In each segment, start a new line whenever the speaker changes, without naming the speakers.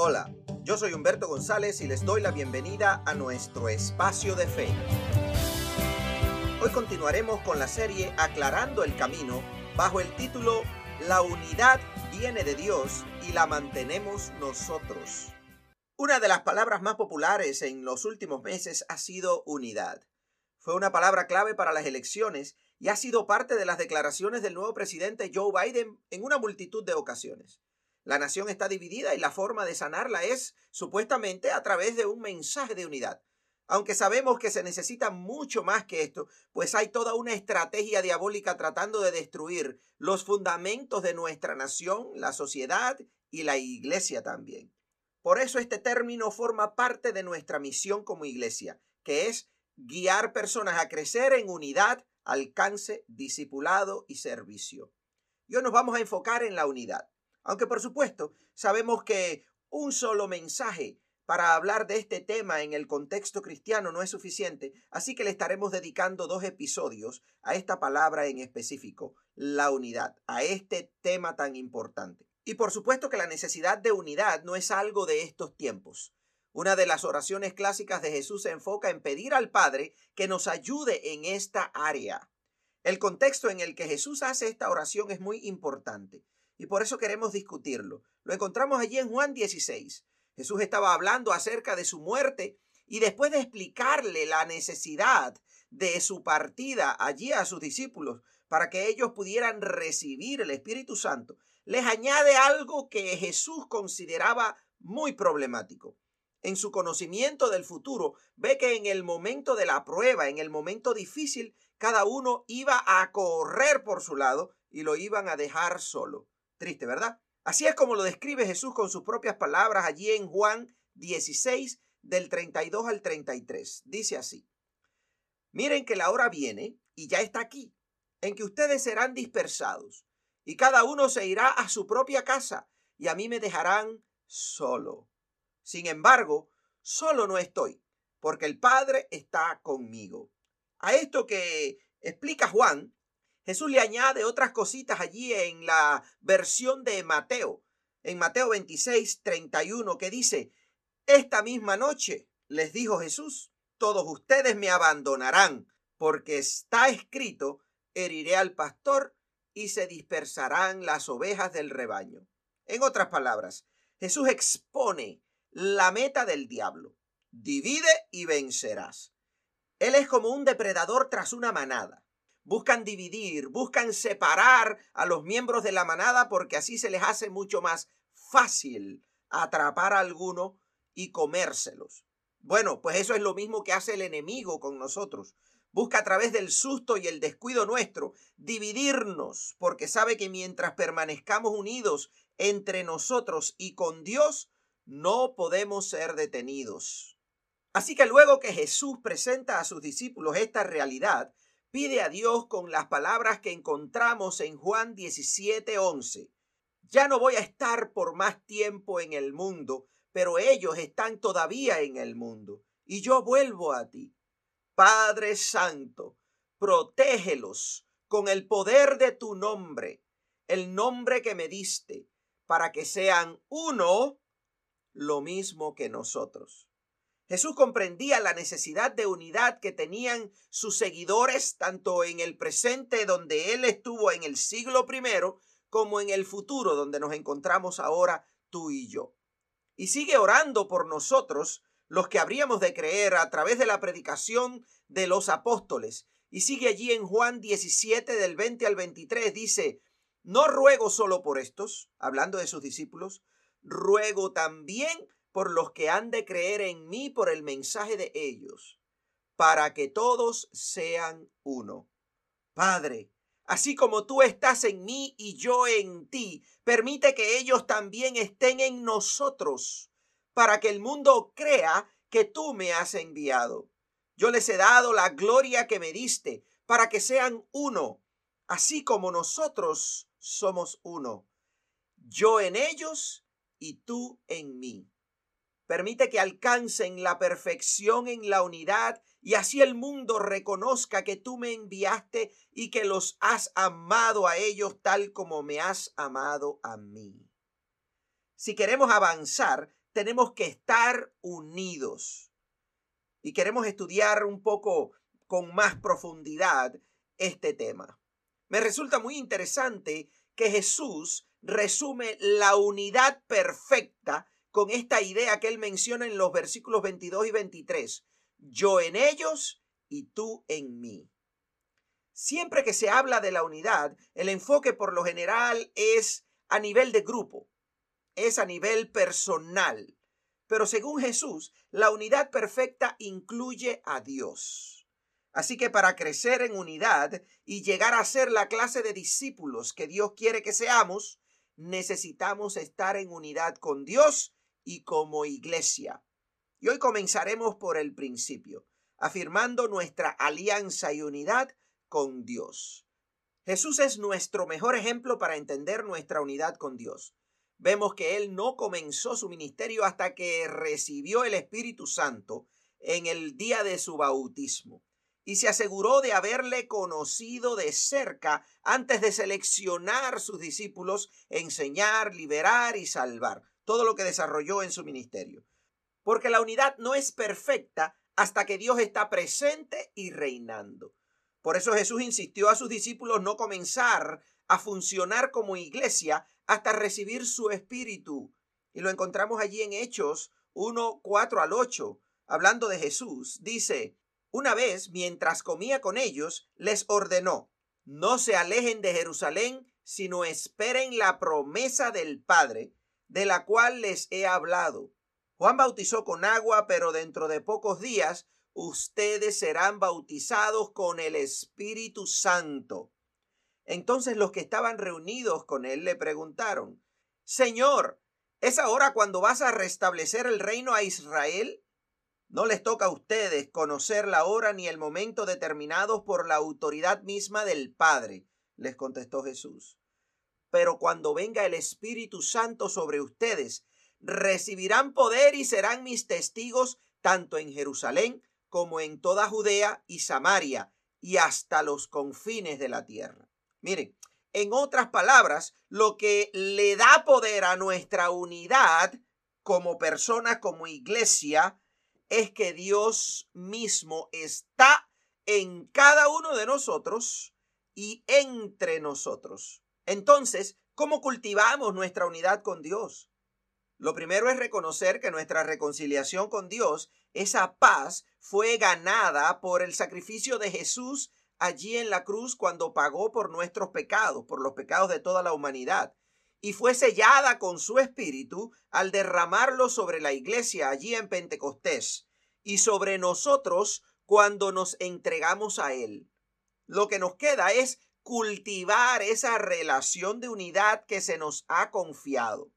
Hola, yo soy Humberto González y les doy la bienvenida a nuestro espacio de fe. Hoy continuaremos con la serie Aclarando el Camino bajo el título La unidad viene de Dios y la mantenemos nosotros. Una de las palabras más populares en los últimos meses ha sido unidad. Fue una palabra clave para las elecciones y ha sido parte de las declaraciones del nuevo presidente Joe Biden en una multitud de ocasiones. La nación está dividida y la forma de sanarla es supuestamente a través de un mensaje de unidad. Aunque sabemos que se necesita mucho más que esto, pues hay toda una estrategia diabólica tratando de destruir los fundamentos de nuestra nación, la sociedad y la iglesia también. Por eso este término forma parte de nuestra misión como iglesia, que es guiar personas a crecer en unidad, alcance, discipulado y servicio. Y hoy nos vamos a enfocar en la unidad. Aunque por supuesto sabemos que un solo mensaje para hablar de este tema en el contexto cristiano no es suficiente, así que le estaremos dedicando dos episodios a esta palabra en específico, la unidad, a este tema tan importante. Y por supuesto que la necesidad de unidad no es algo de estos tiempos. Una de las oraciones clásicas de Jesús se enfoca en pedir al Padre que nos ayude en esta área. El contexto en el que Jesús hace esta oración es muy importante y por eso queremos discutirlo. Lo encontramos allí en Juan 16. Jesús estaba hablando acerca de su muerte y después de explicarle la necesidad de su partida allí a sus discípulos para que ellos pudieran recibir el Espíritu Santo, les añade algo que Jesús consideraba muy problemático. En su conocimiento del futuro, ve que en el momento de la prueba, en el momento difícil, cada uno iba a correr por su lado y lo iban a dejar solo. Triste, ¿verdad? Así es como lo describe Jesús con sus propias palabras allí en Juan 16 del 32 al 33. Dice así, miren que la hora viene y ya está aquí, en que ustedes serán dispersados y cada uno se irá a su propia casa y a mí me dejarán solo. Sin embargo, solo no estoy, porque el Padre está conmigo. A esto que explica Juan, Jesús le añade otras cositas allí en la versión de Mateo, en Mateo 26, 31, que dice, esta misma noche, les dijo Jesús, todos ustedes me abandonarán, porque está escrito, heriré al pastor y se dispersarán las ovejas del rebaño. En otras palabras, Jesús expone la meta del diablo. Divide y vencerás. Él es como un depredador tras una manada buscan dividir, buscan separar a los miembros de la manada porque así se les hace mucho más fácil atrapar a alguno y comérselos. Bueno, pues eso es lo mismo que hace el enemigo con nosotros. Busca a través del susto y el descuido nuestro dividirnos, porque sabe que mientras permanezcamos unidos entre nosotros y con Dios, no podemos ser detenidos. Así que luego que Jesús presenta a sus discípulos esta realidad, pide a Dios con las palabras que encontramos en Juan 17:11. Ya no voy a estar por más tiempo en el mundo, pero ellos están todavía en el mundo, y yo vuelvo a ti. Padre Santo, protégelos con el poder de tu nombre, el nombre que me diste, para que sean uno lo mismo que nosotros. Jesús comprendía la necesidad de unidad que tenían sus seguidores tanto en el presente donde Él estuvo en el siglo primero como en el futuro donde nos encontramos ahora tú y yo. Y sigue orando por nosotros, los que habríamos de creer a través de la predicación de los apóstoles. Y sigue allí en Juan 17 del 20 al 23, dice, no ruego solo por estos, hablando de sus discípulos, ruego también por los que han de creer en mí por el mensaje de ellos, para que todos sean uno. Padre, así como tú estás en mí y yo en ti, permite que ellos también estén en nosotros, para que el mundo crea que tú me has enviado. Yo les he dado la gloria que me diste, para que sean uno, así como nosotros somos uno. Yo en ellos y tú en mí Permite que alcancen la perfección en la unidad y así el mundo reconozca que tú me enviaste y que los has amado a ellos tal como me has amado a mí. Si queremos avanzar, tenemos que estar unidos. Y queremos estudiar un poco con más profundidad este tema. Me resulta muy interesante que Jesús resume la unidad perfecta con esta idea que él menciona en los versículos 22 y 23. Yo en ellos y tú en mí. Siempre que se habla de la unidad, el enfoque por lo general es a nivel de grupo, es a nivel personal. Pero según Jesús, la unidad perfecta incluye a Dios. Así que para crecer en unidad y llegar a ser la clase de discípulos que Dios quiere que seamos, necesitamos estar en unidad con Dios y como iglesia. Y hoy comenzaremos por el principio, afirmando nuestra alianza y unidad con Dios. Jesús es nuestro mejor ejemplo para entender nuestra unidad con Dios. Vemos que Él no comenzó su ministerio hasta que recibió el Espíritu Santo en el día de su bautismo y se aseguró de haberle conocido de cerca antes de seleccionar sus discípulos, enseñar, liberar y salvar, todo lo que desarrolló en su ministerio. Porque la unidad no es perfecta hasta que Dios está presente y reinando. Por eso Jesús insistió a sus discípulos no comenzar a funcionar como iglesia hasta recibir su espíritu. Y lo encontramos allí en Hechos 1, 4 al 8, hablando de Jesús. Dice, una vez, mientras comía con ellos, les ordenó, no se alejen de Jerusalén, sino esperen la promesa del Padre, de la cual les he hablado. Juan bautizó con agua, pero dentro de pocos días ustedes serán bautizados con el Espíritu Santo. Entonces los que estaban reunidos con él le preguntaron, Señor, ¿es ahora cuando vas a restablecer el reino a Israel? No les toca a ustedes conocer la hora ni el momento determinados por la autoridad misma del Padre, les contestó Jesús. Pero cuando venga el Espíritu Santo sobre ustedes, recibirán poder y serán mis testigos tanto en Jerusalén como en toda Judea y Samaria y hasta los confines de la tierra. Miren, en otras palabras, lo que le da poder a nuestra unidad como persona, como iglesia, es que Dios mismo está en cada uno de nosotros y entre nosotros. Entonces, ¿cómo cultivamos nuestra unidad con Dios? Lo primero es reconocer que nuestra reconciliación con Dios, esa paz, fue ganada por el sacrificio de Jesús allí en la cruz cuando pagó por nuestros pecados, por los pecados de toda la humanidad, y fue sellada con su espíritu al derramarlo sobre la iglesia allí en Pentecostés y sobre nosotros cuando nos entregamos a Él. Lo que nos queda es cultivar esa relación de unidad que se nos ha confiado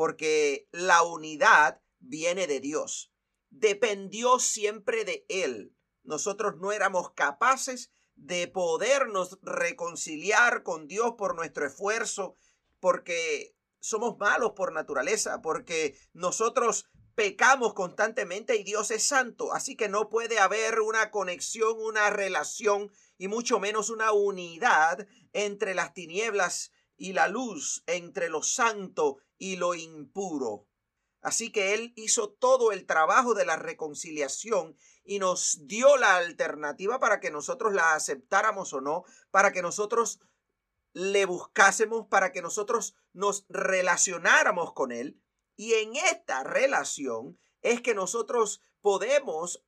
porque la unidad viene de Dios. Dependió siempre de Él. Nosotros no éramos capaces de podernos reconciliar con Dios por nuestro esfuerzo, porque somos malos por naturaleza, porque nosotros pecamos constantemente y Dios es santo, así que no puede haber una conexión, una relación y mucho menos una unidad entre las tinieblas y la luz, entre lo santo y lo impuro. Así que Él hizo todo el trabajo de la reconciliación y nos dio la alternativa para que nosotros la aceptáramos o no, para que nosotros le buscásemos, para que nosotros nos relacionáramos con Él. Y en esta relación es que nosotros podemos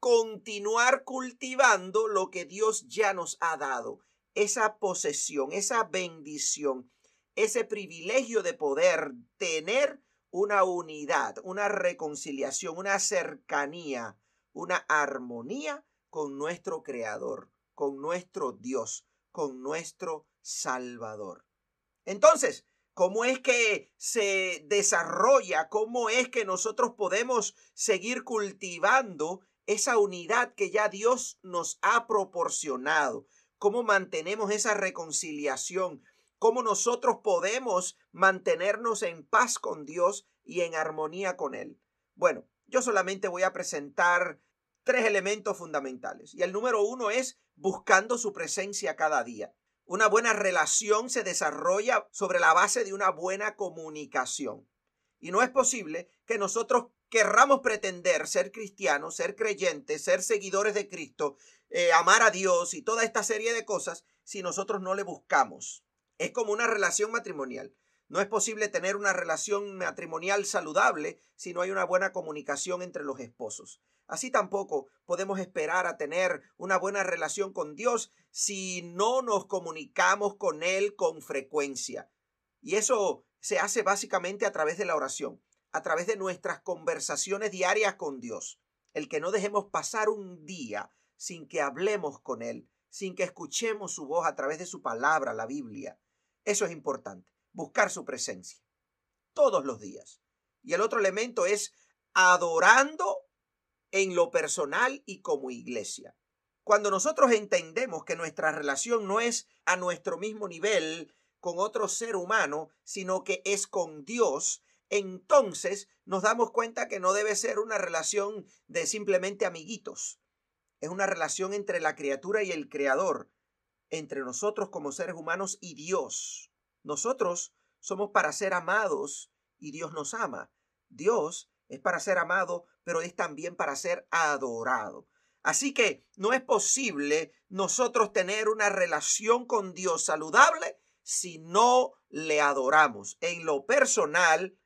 continuar cultivando lo que Dios ya nos ha dado, esa posesión, esa bendición ese privilegio de poder tener una unidad, una reconciliación, una cercanía, una armonía con nuestro Creador, con nuestro Dios, con nuestro Salvador. Entonces, ¿cómo es que se desarrolla? ¿Cómo es que nosotros podemos seguir cultivando esa unidad que ya Dios nos ha proporcionado? ¿Cómo mantenemos esa reconciliación? cómo nosotros podemos mantenernos en paz con Dios y en armonía con Él. Bueno, yo solamente voy a presentar tres elementos fundamentales. Y el número uno es buscando su presencia cada día. Una buena relación se desarrolla sobre la base de una buena comunicación. Y no es posible que nosotros querramos pretender ser cristianos, ser creyentes, ser seguidores de Cristo, eh, amar a Dios y toda esta serie de cosas si nosotros no le buscamos. Es como una relación matrimonial. No es posible tener una relación matrimonial saludable si no hay una buena comunicación entre los esposos. Así tampoco podemos esperar a tener una buena relación con Dios si no nos comunicamos con Él con frecuencia. Y eso se hace básicamente a través de la oración, a través de nuestras conversaciones diarias con Dios. El que no dejemos pasar un día sin que hablemos con Él, sin que escuchemos su voz a través de su palabra, la Biblia. Eso es importante, buscar su presencia todos los días. Y el otro elemento es adorando en lo personal y como iglesia. Cuando nosotros entendemos que nuestra relación no es a nuestro mismo nivel con otro ser humano, sino que es con Dios, entonces nos damos cuenta que no debe ser una relación de simplemente amiguitos. Es una relación entre la criatura y el creador, entre nosotros como seres humanos y Dios. Nosotros somos para ser amados y Dios nos ama. Dios es para ser amado, pero es también para ser adorado. Así que no es posible nosotros tener una relación con Dios saludable si no le adoramos en lo personal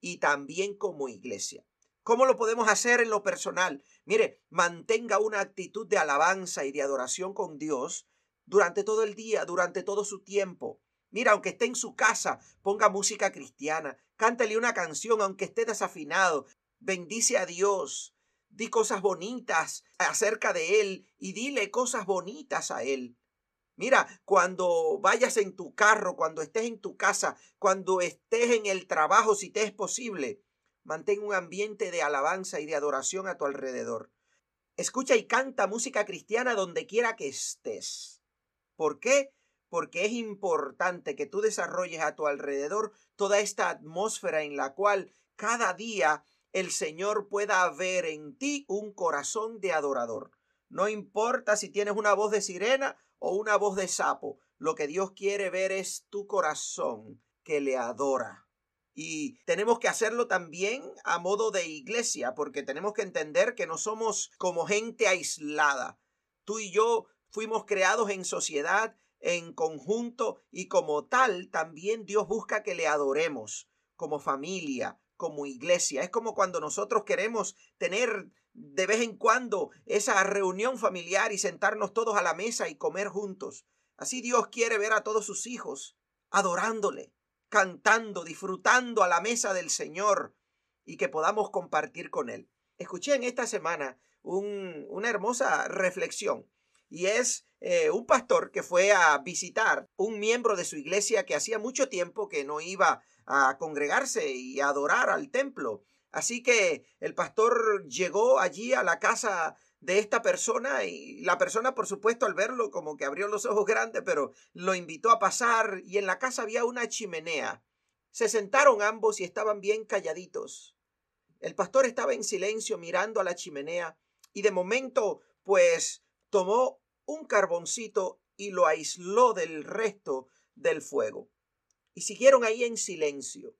y también como iglesia. ¿Cómo lo podemos hacer en lo personal? Mire, mantenga una actitud de alabanza y de adoración con Dios durante todo el día, durante todo su tiempo. Mira, aunque esté en su casa, ponga música cristiana, cántele una canción aunque esté desafinado, bendice a Dios, di cosas bonitas acerca de Él y dile cosas bonitas a Él. Mira, cuando vayas en tu carro, cuando estés en tu casa, cuando estés en el trabajo, si te es posible, mantén un ambiente de alabanza y de adoración a tu alrededor. Escucha y canta música cristiana donde quiera que estés. ¿Por qué? Porque es importante que tú desarrolles a tu alrededor toda esta atmósfera en la cual cada día el Señor pueda ver en ti un corazón de adorador. No importa si tienes una voz de sirena o una voz de sapo, lo que Dios quiere ver es tu corazón que le adora. Y tenemos que hacerlo también a modo de iglesia, porque tenemos que entender que no somos como gente aislada. Tú y yo fuimos creados en sociedad en conjunto y como tal también Dios busca que le adoremos como familia, como iglesia. Es como cuando nosotros queremos tener de vez en cuando esa reunión familiar y sentarnos todos a la mesa y comer juntos. Así Dios quiere ver a todos sus hijos adorándole, cantando, disfrutando a la mesa del Señor y que podamos compartir con Él. Escuché en esta semana una hermosa reflexión y es eh, un pastor que fue a visitar un miembro de su iglesia que hacía mucho tiempo que no iba a congregarse y a adorar al templo. Así que el pastor llegó allí a la casa de esta persona y la persona por supuesto al verlo como que abrió los ojos grandes pero lo invitó a pasar y en la casa había una chimenea. Se sentaron ambos y estaban bien calladitos. El pastor estaba en silencio mirando a la chimenea y de momento pues tomó un carboncito y lo aisló del resto del fuego. Y siguieron ahí en silencio.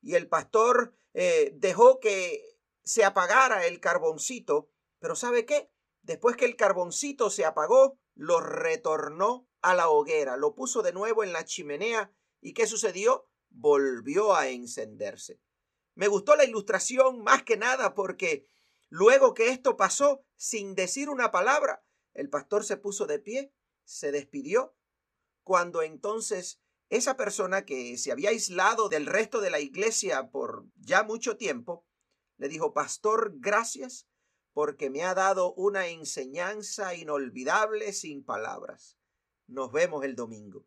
Y el pastor eh, dejó que se apagara el carboncito, pero ¿sabe qué? Después que el carboncito se apagó, lo retornó a la hoguera, lo puso de nuevo en la chimenea y ¿qué sucedió? Volvió a encenderse. Me gustó la ilustración más que nada porque luego que esto pasó, sin decir una palabra, el pastor se puso de pie, se despidió, cuando entonces esa persona que se había aislado del resto de la iglesia por ya mucho tiempo, le dijo, Pastor, gracias porque me ha dado una enseñanza inolvidable sin palabras. Nos vemos el domingo.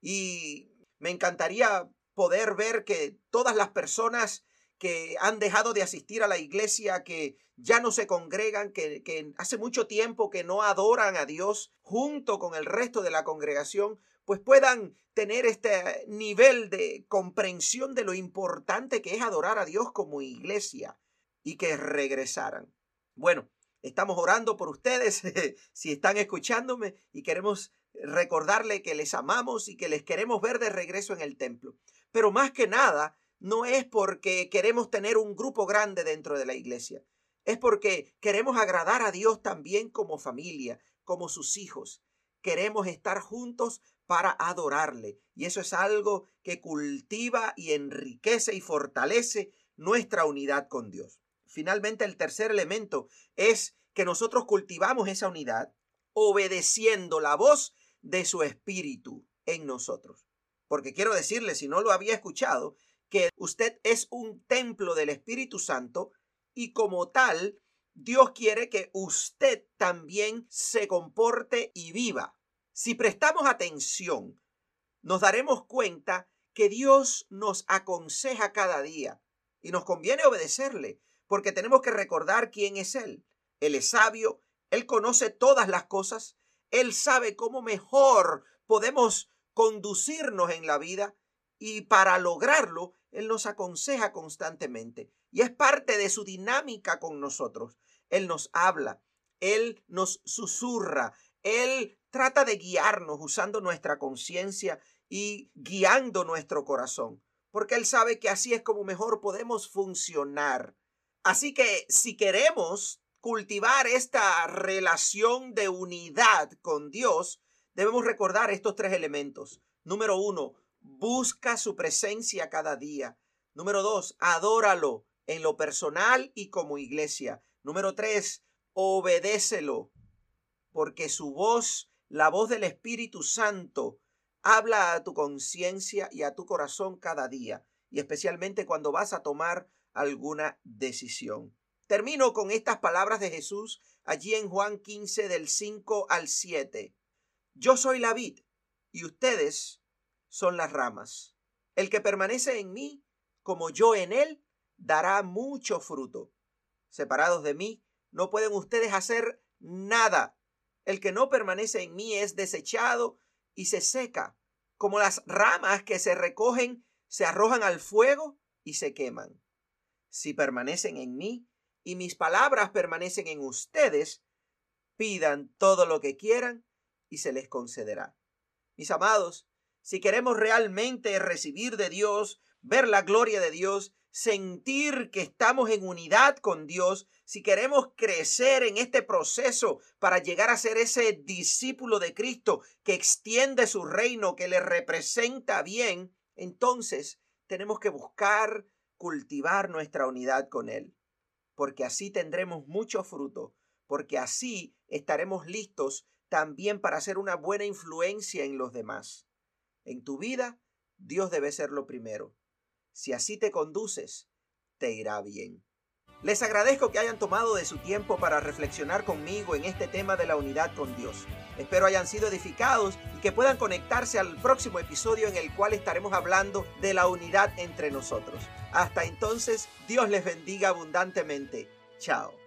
Y me encantaría poder ver que todas las personas que han dejado de asistir a la iglesia, que ya no se congregan, que, que, hace mucho tiempo que no adoran a Dios junto con el resto de la congregación, pues puedan tener este nivel de comprensión de lo importante que es adorar a Dios como iglesia y que regresaran. Bueno, estamos orando por ustedes si están escuchándome y queremos recordarle que les amamos y que les queremos ver de regreso en el templo. Pero más que nada, no es porque queremos tener un grupo grande dentro de la iglesia. Es porque queremos agradar a Dios también como familia, como sus hijos. Queremos estar juntos para adorarle. Y eso es algo que cultiva y enriquece y fortalece nuestra unidad con Dios. Finalmente, el tercer elemento es que nosotros cultivamos esa unidad obedeciendo la voz de su espíritu en nosotros. Porque quiero decirle, si no lo había escuchado, que usted es un templo del Espíritu Santo y como tal, Dios quiere que usted también se comporte y viva. Si prestamos atención, nos daremos cuenta que Dios nos aconseja cada día y nos conviene obedecerle, porque tenemos que recordar quién es Él. Él es sabio, Él conoce todas las cosas, Él sabe cómo mejor podemos conducirnos en la vida y para lograrlo, Él nos aconseja constantemente y es parte de su dinámica con nosotros. Él nos habla, Él nos susurra, Él trata de guiarnos usando nuestra conciencia y guiando nuestro corazón, porque Él sabe que así es como mejor podemos funcionar. Así que si queremos cultivar esta relación de unidad con Dios, debemos recordar estos tres elementos. Número uno, busca su presencia cada día. Número dos, adóralo en lo personal y como iglesia. Número tres, obedécelo, porque su voz, la voz del Espíritu Santo, habla a tu conciencia y a tu corazón cada día, y especialmente cuando vas a tomar alguna decisión. Termino con estas palabras de Jesús allí en Juan 15 del 5 al 7. Yo soy la vid y ustedes son las ramas. El que permanece en mí, como yo en él, dará mucho fruto. Separados de mí, no pueden ustedes hacer nada. El que no permanece en mí es desechado y se seca, como las ramas que se recogen, se arrojan al fuego y se queman. Si permanecen en mí y mis palabras permanecen en ustedes, pidan todo lo que quieran y se les concederá. Mis amados, si queremos realmente recibir de Dios, ver la gloria de Dios, sentir que estamos en unidad con Dios, si queremos crecer en este proceso para llegar a ser ese discípulo de Cristo que extiende su reino, que le representa bien, entonces tenemos que buscar cultivar nuestra unidad con Él, porque así tendremos mucho fruto, porque así estaremos listos también para ser una buena influencia en los demás. En tu vida, Dios debe ser lo primero. Si así te conduces, te irá bien. Les agradezco que hayan tomado de su tiempo para reflexionar conmigo en este tema de la unidad con Dios. Espero hayan sido edificados y que puedan conectarse al próximo episodio en el cual estaremos hablando de la unidad entre nosotros. Hasta entonces, Dios les bendiga abundantemente. Chao.